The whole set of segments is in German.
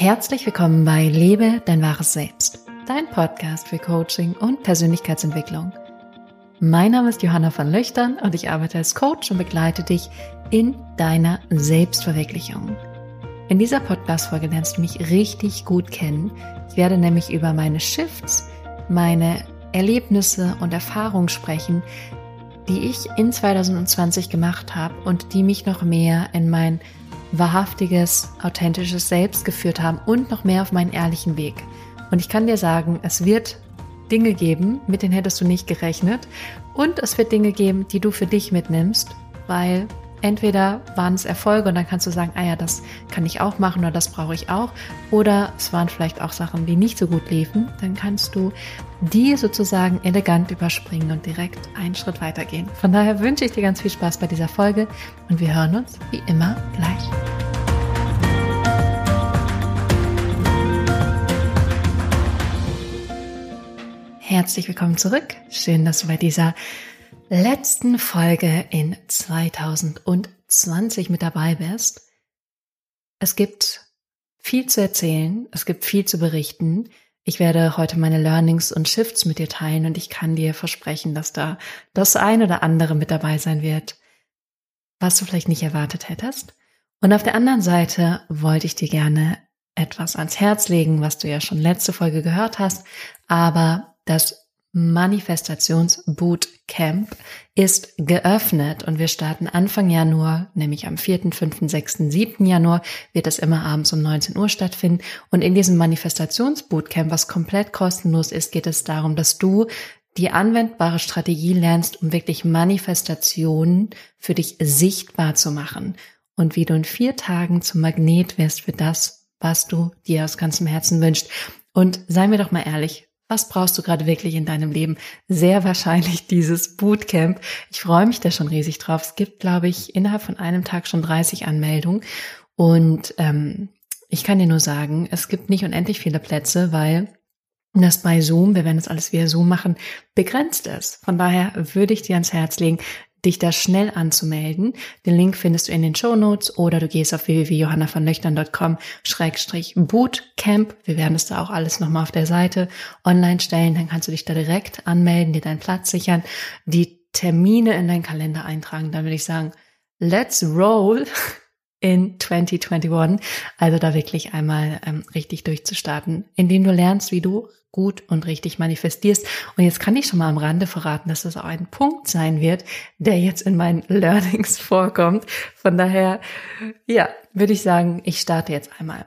Herzlich willkommen bei Lebe dein wahres Selbst, dein Podcast für Coaching und Persönlichkeitsentwicklung. Mein Name ist Johanna von Löchtern und ich arbeite als Coach und begleite dich in deiner Selbstverwirklichung. In dieser Podcast-Folge lernst du mich richtig gut kennen. Ich werde nämlich über meine Shifts, meine Erlebnisse und Erfahrungen sprechen, die ich in 2020 gemacht habe und die mich noch mehr in mein wahrhaftiges, authentisches Selbst geführt haben und noch mehr auf meinen ehrlichen Weg. Und ich kann dir sagen, es wird Dinge geben, mit denen hättest du nicht gerechnet. Und es wird Dinge geben, die du für dich mitnimmst, weil entweder waren es Erfolge und dann kannst du sagen, ah ja, das kann ich auch machen oder das brauche ich auch. Oder es waren vielleicht auch Sachen, die nicht so gut liefen. Dann kannst du die sozusagen elegant überspringen und direkt einen Schritt weitergehen. Von daher wünsche ich dir ganz viel Spaß bei dieser Folge und wir hören uns wie immer gleich. Herzlich willkommen zurück. Schön, dass du bei dieser letzten Folge in 2020 mit dabei bist. Es gibt viel zu erzählen, es gibt viel zu berichten. Ich werde heute meine Learnings und Shifts mit dir teilen und ich kann dir versprechen, dass da das ein oder andere mit dabei sein wird, was du vielleicht nicht erwartet hättest. Und auf der anderen Seite wollte ich dir gerne etwas ans Herz legen, was du ja schon letzte Folge gehört hast, aber das Manifestationsbootcamp ist geöffnet und wir starten Anfang Januar, nämlich am 4., 5., 6., 7. Januar wird es immer abends um 19 Uhr stattfinden. Und in diesem Manifestationsbootcamp, was komplett kostenlos ist, geht es darum, dass du die anwendbare Strategie lernst, um wirklich Manifestationen für dich sichtbar zu machen und wie du in vier Tagen zum Magnet wirst für das, was du dir aus ganzem Herzen wünschst. Und seien wir doch mal ehrlich, was brauchst du gerade wirklich in deinem Leben? Sehr wahrscheinlich dieses Bootcamp. Ich freue mich da schon riesig drauf. Es gibt, glaube ich, innerhalb von einem Tag schon 30 Anmeldungen. Und ähm, ich kann dir nur sagen, es gibt nicht unendlich viele Plätze, weil das bei Zoom, wir werden das alles via Zoom machen, begrenzt ist. Von daher würde ich dir ans Herz legen, dich da schnell anzumelden. Den Link findest du in den Show Notes oder du gehst auf www.johannavonlöchtern.com Schrägstrich Bootcamp. Wir werden es da auch alles nochmal auf der Seite online stellen. Dann kannst du dich da direkt anmelden, dir deinen Platz sichern, die Termine in deinen Kalender eintragen. Dann würde ich sagen, let's roll in 2021. Also da wirklich einmal ähm, richtig durchzustarten, indem du lernst, wie du gut und richtig manifestierst. Und jetzt kann ich schon mal am Rande verraten, dass das auch ein Punkt sein wird, der jetzt in meinen Learnings vorkommt. Von daher, ja, würde ich sagen, ich starte jetzt einmal.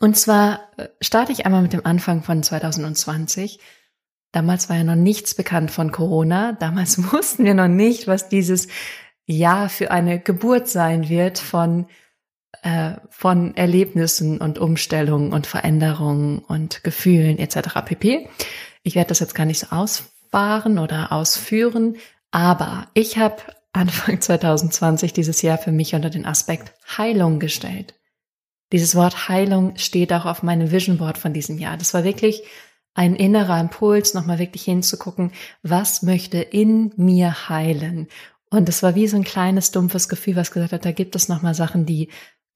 Und zwar äh, starte ich einmal mit dem Anfang von 2020. Damals war ja noch nichts bekannt von Corona. Damals wussten wir noch nicht, was dieses Jahr für eine Geburt sein wird von äh, von Erlebnissen und Umstellungen und Veränderungen und Gefühlen etc. pp. Ich werde das jetzt gar nicht so ausfahren oder ausführen, aber ich habe Anfang 2020 dieses Jahr für mich unter den Aspekt Heilung gestellt. Dieses Wort Heilung steht auch auf meinem Vision Board von diesem Jahr. Das war wirklich ein innerer Impuls, nochmal wirklich hinzugucken, was möchte in mir heilen. Und es war wie so ein kleines, dumpfes Gefühl, was gesagt hat, da gibt es nochmal Sachen, die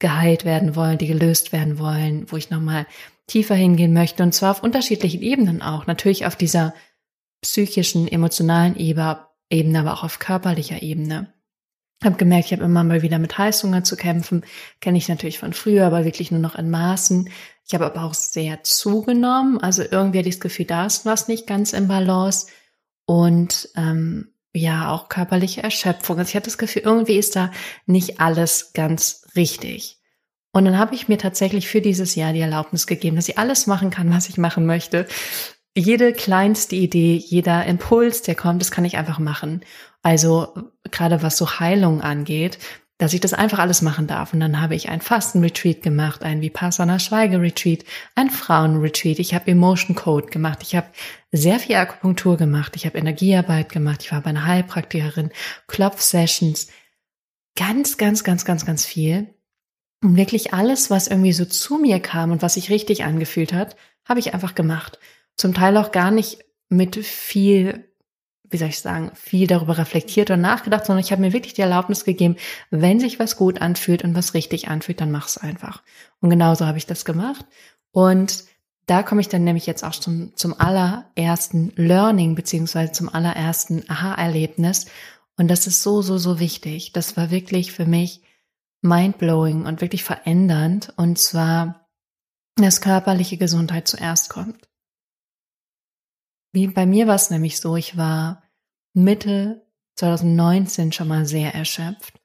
geheilt werden wollen, die gelöst werden wollen, wo ich nochmal tiefer hingehen möchte. Und zwar auf unterschiedlichen Ebenen auch. Natürlich auf dieser psychischen, emotionalen Ebene, aber auch auf körperlicher Ebene. Habe gemerkt, ich habe immer mal wieder mit Heißhunger zu kämpfen. Kenne ich natürlich von früher, aber wirklich nur noch in Maßen. Ich habe aber auch sehr zugenommen. Also irgendwie hatte ich das Gefühl, da ist was nicht ganz im Balance. Und ähm, ja auch körperliche Erschöpfung. Also ich hatte das Gefühl, irgendwie ist da nicht alles ganz richtig. Und dann habe ich mir tatsächlich für dieses Jahr die Erlaubnis gegeben, dass ich alles machen kann, was ich machen möchte. Jede kleinste Idee, jeder Impuls, der kommt, das kann ich einfach machen. Also gerade was so Heilung angeht, dass ich das einfach alles machen darf. Und dann habe ich ein Fastenretreat gemacht, ein Vipassana Schweigeretreat, ein Frauenretreat. Ich habe Emotion Code gemacht. Ich habe sehr viel Akupunktur gemacht. Ich habe Energiearbeit gemacht. Ich war bei einer Heilpraktikerin, Klopf-Sessions. Ganz, ganz, ganz, ganz, ganz viel. Und wirklich alles, was irgendwie so zu mir kam und was sich richtig angefühlt hat, habe ich einfach gemacht. Zum Teil auch gar nicht mit viel wie soll ich sagen, viel darüber reflektiert und nachgedacht, sondern ich habe mir wirklich die Erlaubnis gegeben, wenn sich was gut anfühlt und was richtig anfühlt, dann mach es einfach. Und genauso habe ich das gemacht. Und da komme ich dann nämlich jetzt auch zum, zum allerersten Learning beziehungsweise zum allerersten Aha-Erlebnis. Und das ist so, so, so wichtig. Das war wirklich für mich mindblowing und wirklich verändernd. Und zwar, dass körperliche Gesundheit zuerst kommt. Wie bei mir war es nämlich so, ich war Mitte 2019 schon mal sehr erschöpft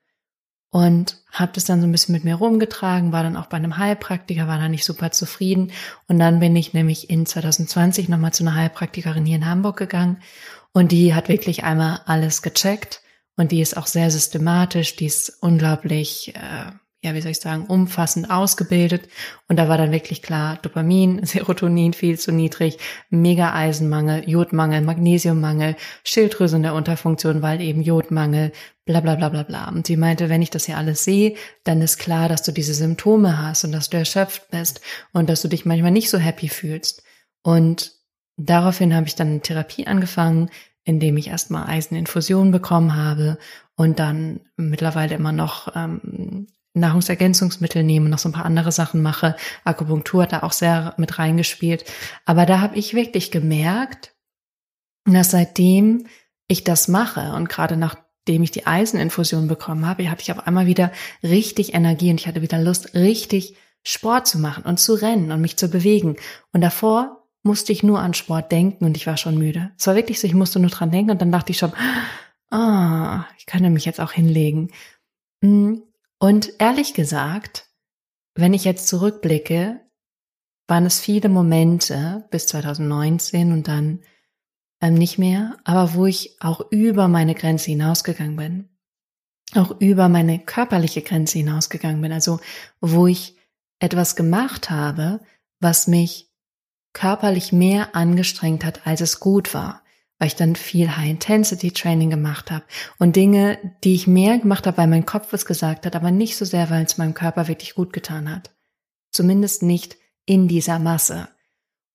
und habe das dann so ein bisschen mit mir rumgetragen, war dann auch bei einem Heilpraktiker, war da nicht super zufrieden und dann bin ich nämlich in 2020 nochmal zu einer Heilpraktikerin hier in Hamburg gegangen und die hat wirklich einmal alles gecheckt und die ist auch sehr systematisch, die ist unglaublich äh, ja, wie soll ich sagen, umfassend ausgebildet. Und da war dann wirklich klar, Dopamin, Serotonin viel zu niedrig, mega Eisenmangel, Jodmangel, Magnesiummangel, Schilddrüse in der Unterfunktion, weil eben Jodmangel, bla bla bla bla bla. Und sie meinte, wenn ich das hier alles sehe, dann ist klar, dass du diese Symptome hast und dass du erschöpft bist und dass du dich manchmal nicht so happy fühlst. Und daraufhin habe ich dann Therapie angefangen, indem ich erstmal Eiseninfusion bekommen habe und dann mittlerweile immer noch ähm, Nahrungsergänzungsmittel nehme, noch so ein paar andere Sachen mache. Akupunktur hat da auch sehr mit reingespielt. Aber da habe ich wirklich gemerkt, dass seitdem ich das mache und gerade nachdem ich die Eiseninfusion bekommen habe, hatte ich auf einmal wieder richtig Energie und ich hatte wieder Lust, richtig Sport zu machen und zu rennen und mich zu bewegen. Und davor musste ich nur an Sport denken und ich war schon müde. Es war wirklich so, ich musste nur dran denken und dann dachte ich schon, ah, ich kann mich jetzt auch hinlegen. Hm, und ehrlich gesagt, wenn ich jetzt zurückblicke, waren es viele Momente bis 2019 und dann ähm, nicht mehr, aber wo ich auch über meine Grenze hinausgegangen bin. Auch über meine körperliche Grenze hinausgegangen bin. Also wo ich etwas gemacht habe, was mich körperlich mehr angestrengt hat, als es gut war weil ich dann viel High-Intensity-Training gemacht habe und Dinge, die ich mehr gemacht habe, weil mein Kopf es gesagt hat, aber nicht so sehr, weil es meinem Körper wirklich gut getan hat. Zumindest nicht in dieser Masse.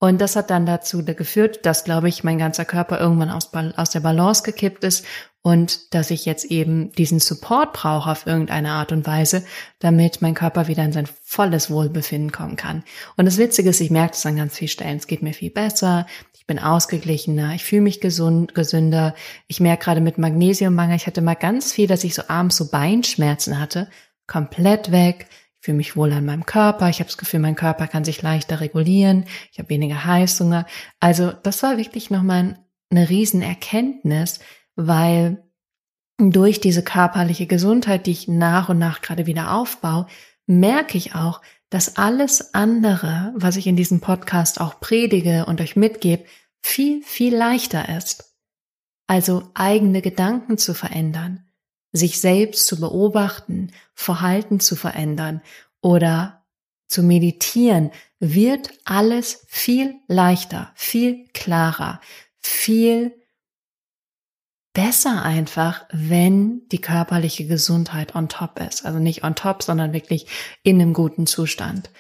Und das hat dann dazu geführt, dass, glaube ich, mein ganzer Körper irgendwann aus, aus der Balance gekippt ist und dass ich jetzt eben diesen Support brauche auf irgendeine Art und Weise, damit mein Körper wieder in sein volles Wohlbefinden kommen kann. Und das Witzige ist, ich merke es an ganz vielen Stellen, es geht mir viel besser, ich bin ausgeglichener, ich fühle mich gesund, gesünder. Ich merke gerade mit Magnesiummangel, ich hatte mal ganz viel, dass ich so abends so Beinschmerzen hatte, komplett weg. Fühle mich wohl an meinem Körper. Ich habe das Gefühl, mein Körper kann sich leichter regulieren. Ich habe weniger Heißhunger. Also das war wirklich nochmal eine Riesenerkenntnis, weil durch diese körperliche Gesundheit, die ich nach und nach gerade wieder aufbaue, merke ich auch, dass alles andere, was ich in diesem Podcast auch predige und euch mitgebe, viel, viel leichter ist. Also eigene Gedanken zu verändern, sich selbst zu beobachten, Verhalten zu verändern oder zu meditieren, wird alles viel leichter, viel klarer, viel besser einfach, wenn die körperliche Gesundheit on top ist. Also nicht on top, sondern wirklich in einem guten Zustand.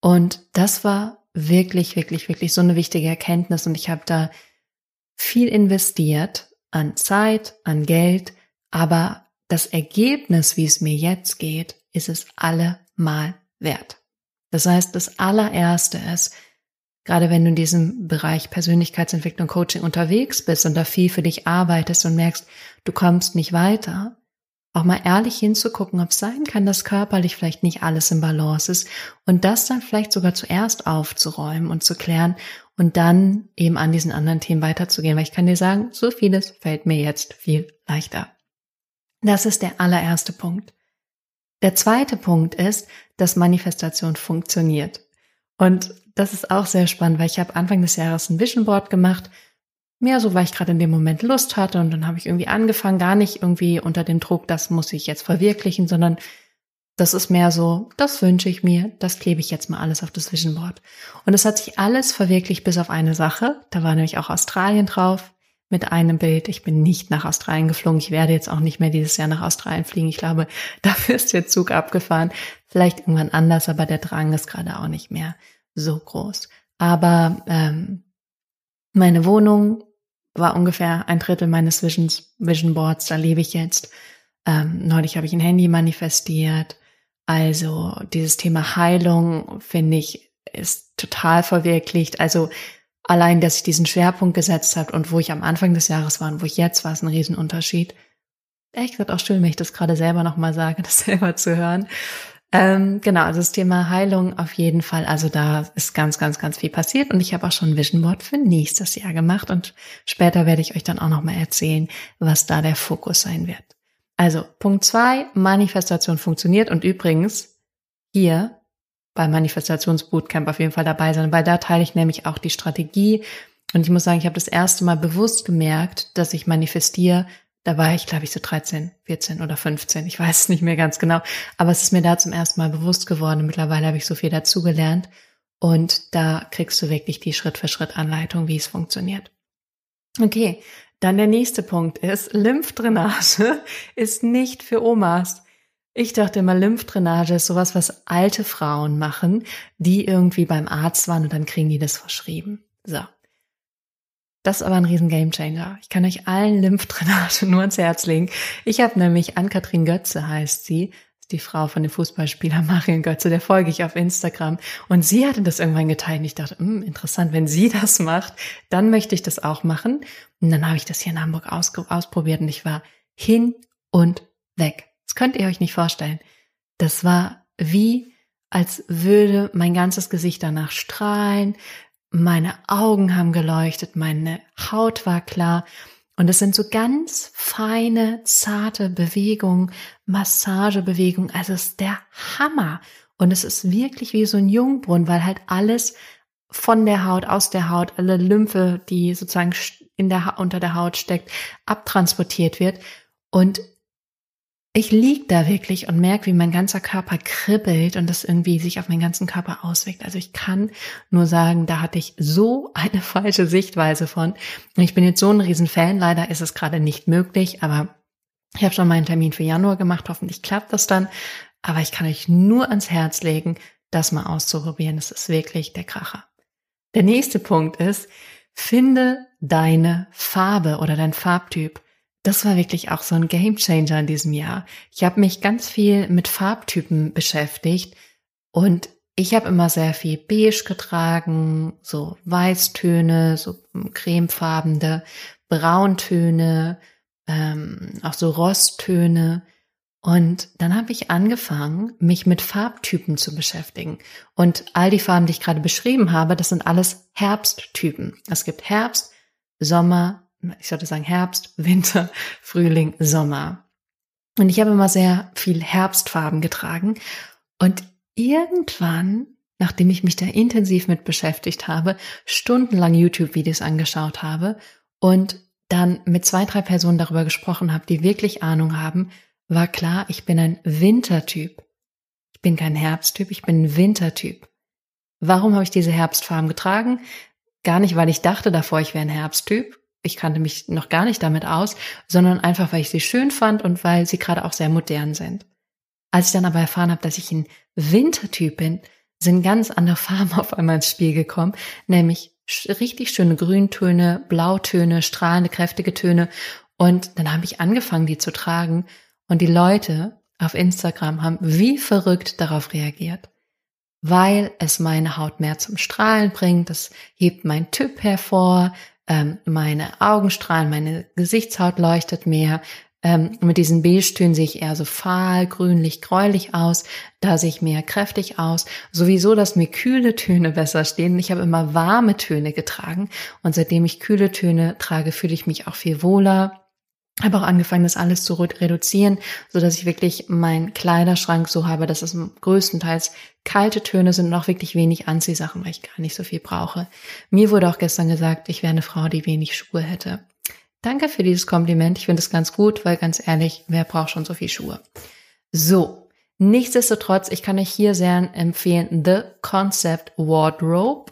Und das war wirklich, wirklich, wirklich so eine wichtige Erkenntnis. Und ich habe da viel investiert an Zeit, an Geld, aber das Ergebnis, wie es mir jetzt geht, ist es allemal wert. Das heißt, das allererste ist, Gerade wenn du in diesem Bereich Persönlichkeitsentwicklung, Coaching unterwegs bist und da viel für dich arbeitest und merkst, du kommst nicht weiter, auch mal ehrlich hinzugucken, ob es sein kann, dass körperlich vielleicht nicht alles im Balance ist und das dann vielleicht sogar zuerst aufzuräumen und zu klären und dann eben an diesen anderen Themen weiterzugehen, weil ich kann dir sagen, so vieles fällt mir jetzt viel leichter. Das ist der allererste Punkt. Der zweite Punkt ist, dass Manifestation funktioniert. Und das ist auch sehr spannend, weil ich habe Anfang des Jahres ein Vision Board gemacht. Mehr so, weil ich gerade in dem Moment Lust hatte und dann habe ich irgendwie angefangen, gar nicht irgendwie unter dem Druck, das muss ich jetzt verwirklichen, sondern das ist mehr so, das wünsche ich mir, das klebe ich jetzt mal alles auf das Vision Board. Und es hat sich alles verwirklicht bis auf eine Sache. Da war nämlich auch Australien drauf mit einem Bild. Ich bin nicht nach Australien geflogen. Ich werde jetzt auch nicht mehr dieses Jahr nach Australien fliegen. Ich glaube, dafür ist der Zug abgefahren. Vielleicht irgendwann anders, aber der Drang ist gerade auch nicht mehr so groß. Aber ähm, meine Wohnung war ungefähr ein Drittel meines Visions, Vision Boards, da lebe ich jetzt. Ähm, neulich habe ich ein Handy manifestiert. Also dieses Thema Heilung, finde ich, ist total verwirklicht. Also allein, dass ich diesen Schwerpunkt gesetzt habe und wo ich am Anfang des Jahres war und wo ich jetzt war, ist ein Riesenunterschied. Echt wird auch schön, wenn ich das gerade selber nochmal sage, das selber zu hören. Ähm, genau, also das Thema Heilung auf jeden Fall. Also da ist ganz, ganz, ganz viel passiert und ich habe auch schon ein Vision Board für nächstes Jahr gemacht und später werde ich euch dann auch nochmal erzählen, was da der Fokus sein wird. Also Punkt zwei, Manifestation funktioniert und übrigens hier beim Manifestationsbootcamp auf jeden Fall dabei sein, weil da teile ich nämlich auch die Strategie und ich muss sagen, ich habe das erste Mal bewusst gemerkt, dass ich manifestiere, da war ich, glaube ich, so 13, 14 oder 15. Ich weiß es nicht mehr ganz genau. Aber es ist mir da zum ersten Mal bewusst geworden. Mittlerweile habe ich so viel dazugelernt. Und da kriegst du wirklich die Schritt-für-Schritt-Anleitung, wie es funktioniert. Okay, dann der nächste Punkt ist, Lymphdrainage ist nicht für Omas. Ich dachte immer, Lymphdrainage ist sowas, was alte Frauen machen, die irgendwie beim Arzt waren und dann kriegen die das verschrieben. So. Das ist aber ein riesen Gamechanger. Ich kann euch allen Lymphdrainage nur ans Herz legen. Ich habe nämlich Ann-Kathrin Götze heißt sie, die Frau von dem Fußballspieler Marion Götze, der folge ich auf Instagram. Und sie hatte das irgendwann geteilt. Und ich dachte, hm, interessant, wenn sie das macht, dann möchte ich das auch machen. Und dann habe ich das hier in Hamburg aus, ausprobiert und ich war hin und weg. Das könnt ihr euch nicht vorstellen. Das war wie, als würde mein ganzes Gesicht danach strahlen. Meine Augen haben geleuchtet, meine Haut war klar. Und es sind so ganz feine, zarte Bewegungen, Massagebewegungen. Also es ist der Hammer. Und es ist wirklich wie so ein Jungbrunnen, weil halt alles von der Haut, aus der Haut, alle Lymphe, die sozusagen in der, unter der Haut steckt, abtransportiert wird. Und ich lieg da wirklich und merke, wie mein ganzer Körper kribbelt und das irgendwie sich auf meinen ganzen Körper auswirkt. Also ich kann nur sagen, da hatte ich so eine falsche Sichtweise von. Und ich bin jetzt so ein Riesenfan. Leider ist es gerade nicht möglich, aber ich habe schon meinen Termin für Januar gemacht. Hoffentlich klappt das dann. Aber ich kann euch nur ans Herz legen, das mal auszuprobieren. Das ist wirklich der Kracher. Der nächste Punkt ist, finde deine Farbe oder dein Farbtyp das war wirklich auch so ein Gamechanger in diesem Jahr. Ich habe mich ganz viel mit Farbtypen beschäftigt und ich habe immer sehr viel beige getragen, so Weißtöne, so cremefarbene, Brauntöne, ähm, auch so Rosttöne. Und dann habe ich angefangen, mich mit Farbtypen zu beschäftigen. Und all die Farben, die ich gerade beschrieben habe, das sind alles Herbsttypen. Es gibt Herbst, Sommer, ich sollte sagen Herbst, Winter, Frühling, Sommer. Und ich habe immer sehr viel Herbstfarben getragen. Und irgendwann, nachdem ich mich da intensiv mit beschäftigt habe, stundenlang YouTube-Videos angeschaut habe und dann mit zwei, drei Personen darüber gesprochen habe, die wirklich Ahnung haben, war klar, ich bin ein Wintertyp. Ich bin kein Herbsttyp, ich bin ein Wintertyp. Warum habe ich diese Herbstfarben getragen? Gar nicht, weil ich dachte davor, ich wäre ein Herbsttyp, ich kannte mich noch gar nicht damit aus, sondern einfach, weil ich sie schön fand und weil sie gerade auch sehr modern sind. Als ich dann aber erfahren habe, dass ich ein Wintertyp bin, sind ganz andere Farben auf einmal ins Spiel gekommen, nämlich richtig schöne Grüntöne, Blautöne, strahlende, kräftige Töne. Und dann habe ich angefangen, die zu tragen. Und die Leute auf Instagram haben wie verrückt darauf reagiert, weil es meine Haut mehr zum Strahlen bringt. Das hebt mein Typ hervor ähm, meine Augen strahlen, meine Gesichtshaut leuchtet mehr. Ähm, mit diesen Beige-Tönen sehe ich eher so fahl, grünlich, gräulich aus. Da sehe ich mehr kräftig aus. Sowieso, dass mir kühle Töne besser stehen. Ich habe immer warme Töne getragen. Und seitdem ich kühle Töne trage, fühle ich mich auch viel wohler habe auch angefangen, das alles zu reduzieren, so dass ich wirklich meinen Kleiderschrank so habe, dass es größtenteils kalte Töne sind und auch wirklich wenig Anziehsachen, weil ich gar nicht so viel brauche. Mir wurde auch gestern gesagt, ich wäre eine Frau, die wenig Schuhe hätte. Danke für dieses Kompliment. Ich finde es ganz gut, weil ganz ehrlich, wer braucht schon so viel Schuhe? So. Nichtsdestotrotz, ich kann euch hier sehr empfehlen, The Concept Wardrobe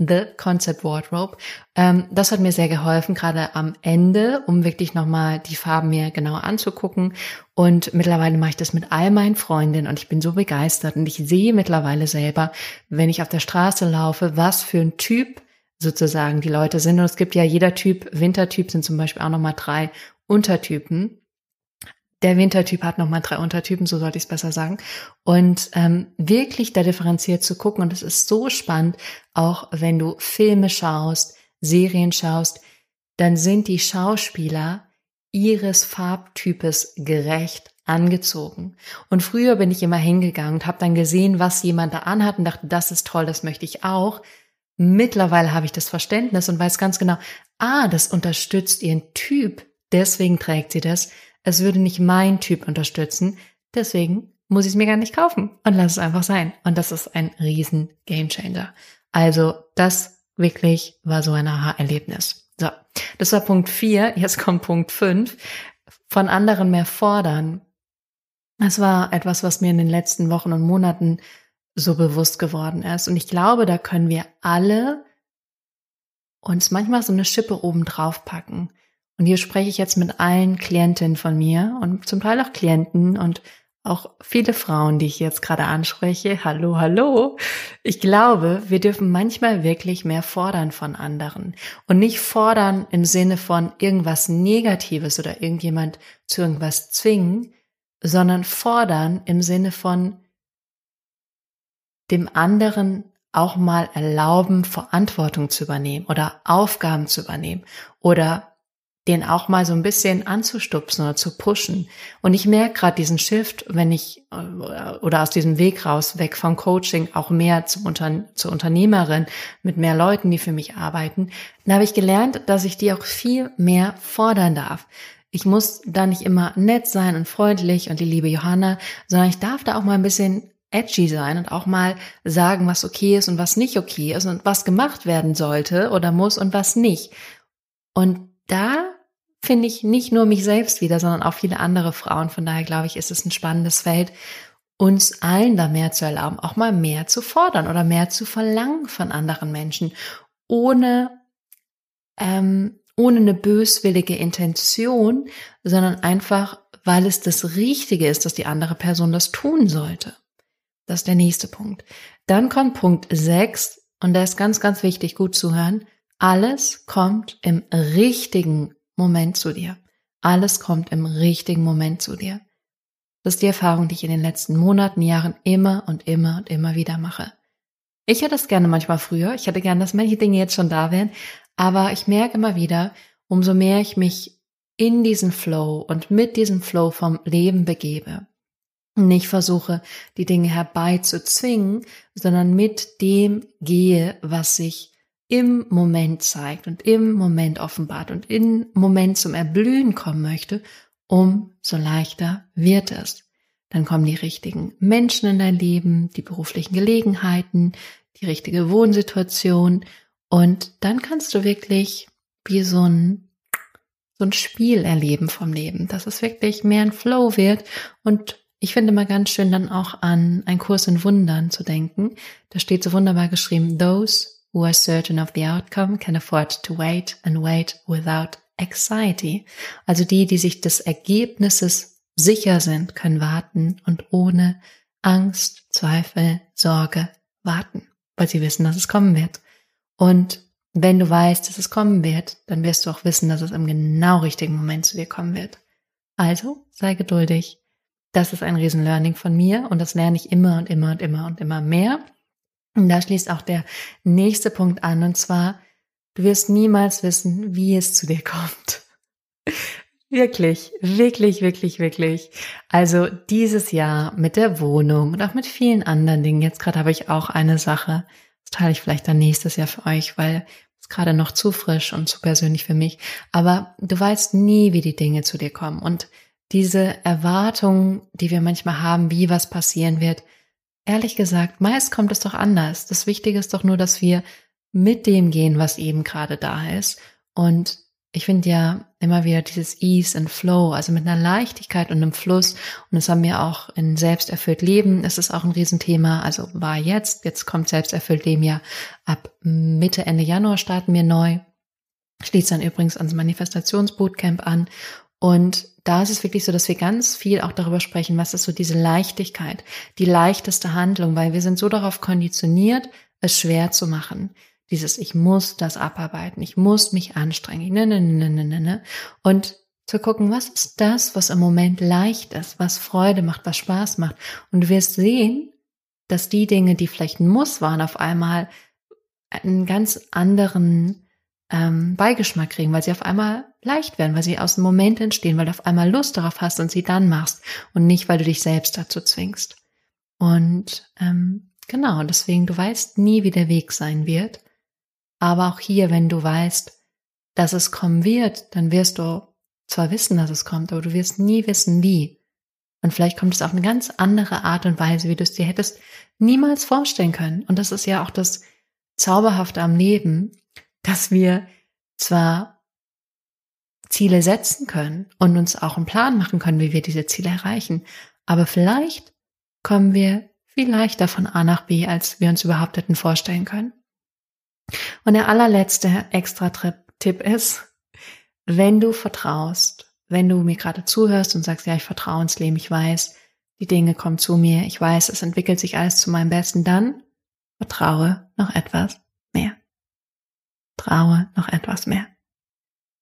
The Concept Wardrobe. Ähm, das hat mir sehr geholfen, gerade am Ende, um wirklich nochmal die Farben mir genauer anzugucken. Und mittlerweile mache ich das mit all meinen Freundinnen und ich bin so begeistert und ich sehe mittlerweile selber, wenn ich auf der Straße laufe, was für ein Typ sozusagen die Leute sind. Und es gibt ja jeder Typ, Wintertyp sind zum Beispiel auch nochmal drei Untertypen. Der Wintertyp hat nochmal drei Untertypen, so sollte ich es besser sagen. Und ähm, wirklich da differenziert zu gucken. Und es ist so spannend, auch wenn du Filme schaust, Serien schaust, dann sind die Schauspieler ihres Farbtypes gerecht angezogen. Und früher bin ich immer hingegangen und habe dann gesehen, was jemand da anhat und dachte, das ist toll, das möchte ich auch. Mittlerweile habe ich das Verständnis und weiß ganz genau, ah, das unterstützt ihren Typ, deswegen trägt sie das. Es würde nicht mein Typ unterstützen, deswegen muss ich es mir gar nicht kaufen und lass es einfach sein. Und das ist ein riesen Gamechanger. Also das wirklich war so ein Aha-Erlebnis. So, das war Punkt vier. Jetzt kommt Punkt fünf. Von anderen mehr fordern. Das war etwas, was mir in den letzten Wochen und Monaten so bewusst geworden ist. Und ich glaube, da können wir alle uns manchmal so eine Schippe oben drauf packen. Und hier spreche ich jetzt mit allen Klientinnen von mir und zum Teil auch Klienten und auch viele Frauen, die ich jetzt gerade anspreche. Hallo, hallo. Ich glaube, wir dürfen manchmal wirklich mehr fordern von anderen und nicht fordern im Sinne von irgendwas Negatives oder irgendjemand zu irgendwas zwingen, sondern fordern im Sinne von dem anderen auch mal erlauben, Verantwortung zu übernehmen oder Aufgaben zu übernehmen oder den auch mal so ein bisschen anzustupsen oder zu pushen. Und ich merke gerade diesen Shift, wenn ich äh, oder aus diesem Weg raus, weg vom Coaching, auch mehr zum Unter zur Unternehmerin mit mehr Leuten, die für mich arbeiten, dann habe ich gelernt, dass ich die auch viel mehr fordern darf. Ich muss da nicht immer nett sein und freundlich und die liebe Johanna, sondern ich darf da auch mal ein bisschen edgy sein und auch mal sagen, was okay ist und was nicht okay ist und was gemacht werden sollte oder muss und was nicht. Und da finde ich nicht nur mich selbst wieder, sondern auch viele andere Frauen. Von daher glaube ich, ist es ein spannendes Feld, uns allen da mehr zu erlauben, auch mal mehr zu fordern oder mehr zu verlangen von anderen Menschen, ohne ähm, ohne eine böswillige Intention, sondern einfach, weil es das Richtige ist, dass die andere Person das tun sollte. Das ist der nächste Punkt. Dann kommt Punkt 6 und da ist ganz, ganz wichtig, gut zu hören. Alles kommt im richtigen Moment zu dir. Alles kommt im richtigen Moment zu dir. Das ist die Erfahrung, die ich in den letzten Monaten, Jahren immer und immer und immer wieder mache. Ich hätte es gerne manchmal früher. Ich hätte gerne, dass manche Dinge jetzt schon da wären. Aber ich merke immer wieder, umso mehr ich mich in diesen Flow und mit diesem Flow vom Leben begebe, nicht versuche, die Dinge herbeizuzwingen, sondern mit dem gehe, was sich im Moment zeigt und im Moment offenbart und im Moment zum Erblühen kommen möchte, umso leichter wird es. Dann kommen die richtigen Menschen in dein Leben, die beruflichen Gelegenheiten, die richtige Wohnsituation und dann kannst du wirklich wie so ein so ein Spiel erleben vom Leben, dass es wirklich mehr ein Flow wird und ich finde mal ganz schön dann auch an ein Kurs in Wundern zu denken. Da steht so wunderbar geschrieben, those who are certain of the outcome can afford to wait and wait without anxiety. Also die, die sich des Ergebnisses sicher sind, können warten und ohne Angst, Zweifel, Sorge warten, weil sie wissen, dass es kommen wird. Und wenn du weißt, dass es kommen wird, dann wirst du auch wissen, dass es im genau richtigen Moment zu dir kommen wird. Also sei geduldig, das ist ein Riesenlearning von mir und das lerne ich immer und immer und immer und immer mehr. Und da schließt auch der nächste Punkt an und zwar, du wirst niemals wissen, wie es zu dir kommt. Wirklich, wirklich, wirklich, wirklich. Also dieses Jahr mit der Wohnung und auch mit vielen anderen Dingen. Jetzt gerade habe ich auch eine Sache, das teile ich vielleicht dann nächstes Jahr für euch, weil es gerade noch zu frisch und zu persönlich für mich. Aber du weißt nie, wie die Dinge zu dir kommen. Und diese Erwartung, die wir manchmal haben, wie was passieren wird, ehrlich gesagt, meist kommt es doch anders. Das Wichtige ist doch nur, dass wir mit dem gehen, was eben gerade da ist. Und ich finde ja immer wieder dieses Ease and Flow, also mit einer Leichtigkeit und einem Fluss. Und das haben wir auch in Selbsterfüllt Leben. Es ist auch ein Riesenthema. Also war jetzt, jetzt kommt Selbsterfüllt Leben ja ab Mitte, Ende Januar starten wir neu. Schließt dann übrigens ans Manifestationsbootcamp an. Und da ist es wirklich so, dass wir ganz viel auch darüber sprechen, was ist so diese Leichtigkeit, die leichteste Handlung, weil wir sind so darauf konditioniert, es schwer zu machen. Dieses, ich muss das abarbeiten, ich muss mich anstrengen, ne, ne, ne, ne, ne, ne. Und zu gucken, was ist das, was im Moment leicht ist, was Freude macht, was Spaß macht. Und du wirst sehen, dass die Dinge, die vielleicht ein Muss waren, auf einmal einen ganz anderen ähm, Beigeschmack kriegen, weil sie auf einmal leicht werden, weil sie aus dem Moment entstehen, weil du auf einmal Lust darauf hast und sie dann machst und nicht, weil du dich selbst dazu zwingst. Und ähm, genau, deswegen, du weißt nie, wie der Weg sein wird. Aber auch hier, wenn du weißt, dass es kommen wird, dann wirst du zwar wissen, dass es kommt, aber du wirst nie wissen, wie. Und vielleicht kommt es auf eine ganz andere Art und Weise, wie du es dir hättest niemals vorstellen können. Und das ist ja auch das Zauberhafte am Leben, dass wir zwar Ziele setzen können und uns auch einen Plan machen können, wie wir diese Ziele erreichen, aber vielleicht kommen wir viel leichter von A nach B, als wir uns überhaupt hätten vorstellen können. Und der allerletzte Extra-Tipp ist, wenn du vertraust, wenn du mir gerade zuhörst und sagst, ja, ich vertraue ins Leben, ich weiß, die Dinge kommen zu mir, ich weiß, es entwickelt sich alles zu meinem Besten, dann vertraue noch etwas mehr. Traue noch etwas mehr.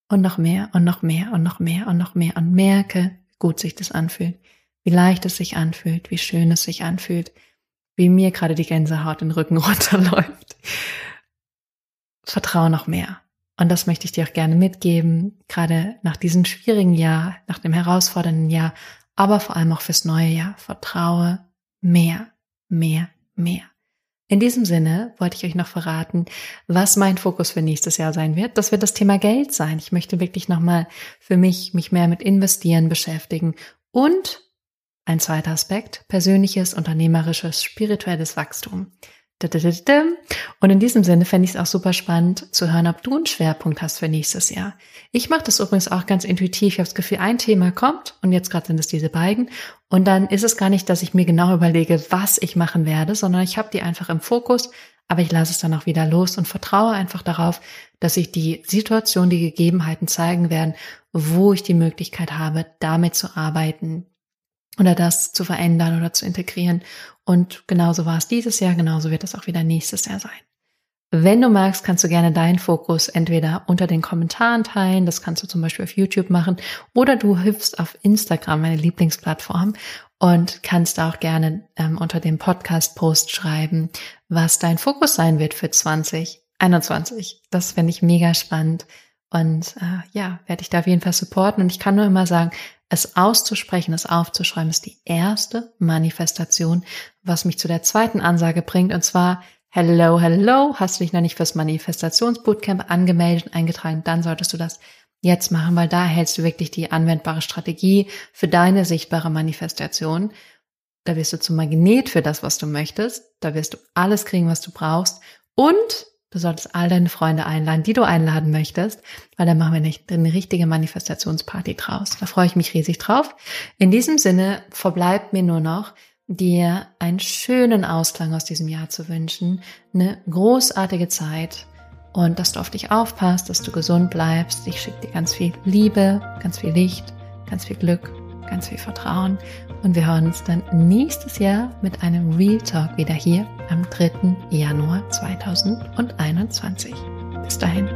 Und noch mehr und noch mehr und noch mehr und noch mehr und merke, wie gut sich das anfühlt, wie leicht es sich anfühlt, wie schön es sich anfühlt, wie mir gerade die Gänsehaut den Rücken runterläuft. Vertraue noch mehr. Und das möchte ich dir auch gerne mitgeben, gerade nach diesem schwierigen Jahr, nach dem herausfordernden Jahr, aber vor allem auch fürs neue Jahr. Vertraue mehr, mehr, mehr. In diesem Sinne wollte ich euch noch verraten, was mein Fokus für nächstes Jahr sein wird. Das wird das Thema Geld sein. Ich möchte wirklich nochmal für mich mich mehr mit Investieren beschäftigen und ein zweiter Aspekt, persönliches, unternehmerisches, spirituelles Wachstum. Und in diesem Sinne fände ich es auch super spannend zu hören, ob du einen Schwerpunkt hast für nächstes Jahr. Ich mache das übrigens auch ganz intuitiv. Ich habe das Gefühl, ein Thema kommt und jetzt gerade sind es diese beiden. Und dann ist es gar nicht, dass ich mir genau überlege, was ich machen werde, sondern ich habe die einfach im Fokus, aber ich lasse es dann auch wieder los und vertraue einfach darauf, dass sich die Situation, die Gegebenheiten zeigen werden, wo ich die Möglichkeit habe, damit zu arbeiten, oder das zu verändern oder zu integrieren. Und genauso war es dieses Jahr, genauso wird es auch wieder nächstes Jahr sein. Wenn du magst, kannst du gerne deinen Fokus entweder unter den Kommentaren teilen, das kannst du zum Beispiel auf YouTube machen, oder du hüpfst auf Instagram, meine Lieblingsplattform, und kannst auch gerne ähm, unter dem Podcast-Post schreiben, was dein Fokus sein wird für 2021. Das fände ich mega spannend. Und äh, ja, werde ich da auf jeden Fall supporten. Und ich kann nur immer sagen, es auszusprechen, es aufzuschreiben, ist die erste Manifestation, was mich zu der zweiten Ansage bringt. Und zwar, hello, hello, hast du dich noch nicht fürs Manifestationsbootcamp angemeldet und eingetragen, dann solltest du das jetzt machen, weil da hältst du wirklich die anwendbare Strategie für deine sichtbare Manifestation. Da wirst du zum Magnet für das, was du möchtest. Da wirst du alles kriegen, was du brauchst. Und Du solltest all deine Freunde einladen, die du einladen möchtest, weil dann machen wir eine richtige Manifestationsparty draus. Da freue ich mich riesig drauf. In diesem Sinne verbleibt mir nur noch, dir einen schönen Ausklang aus diesem Jahr zu wünschen, eine großartige Zeit und dass du auf dich aufpasst, dass du gesund bleibst. Ich schicke dir ganz viel Liebe, ganz viel Licht, ganz viel Glück, ganz viel Vertrauen und wir hören uns dann nächstes Jahr mit einem Real Talk wieder hier am 3. Januar 2021. Bis dahin.